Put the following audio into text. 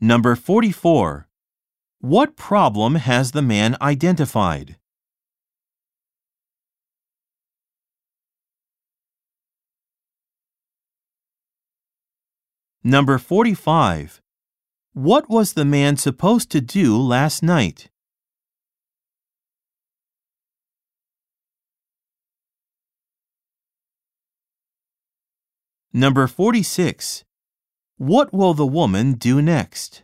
Number 44. What problem has the man identified? Number 45. What was the man supposed to do last night? Number 46. What will the woman do next?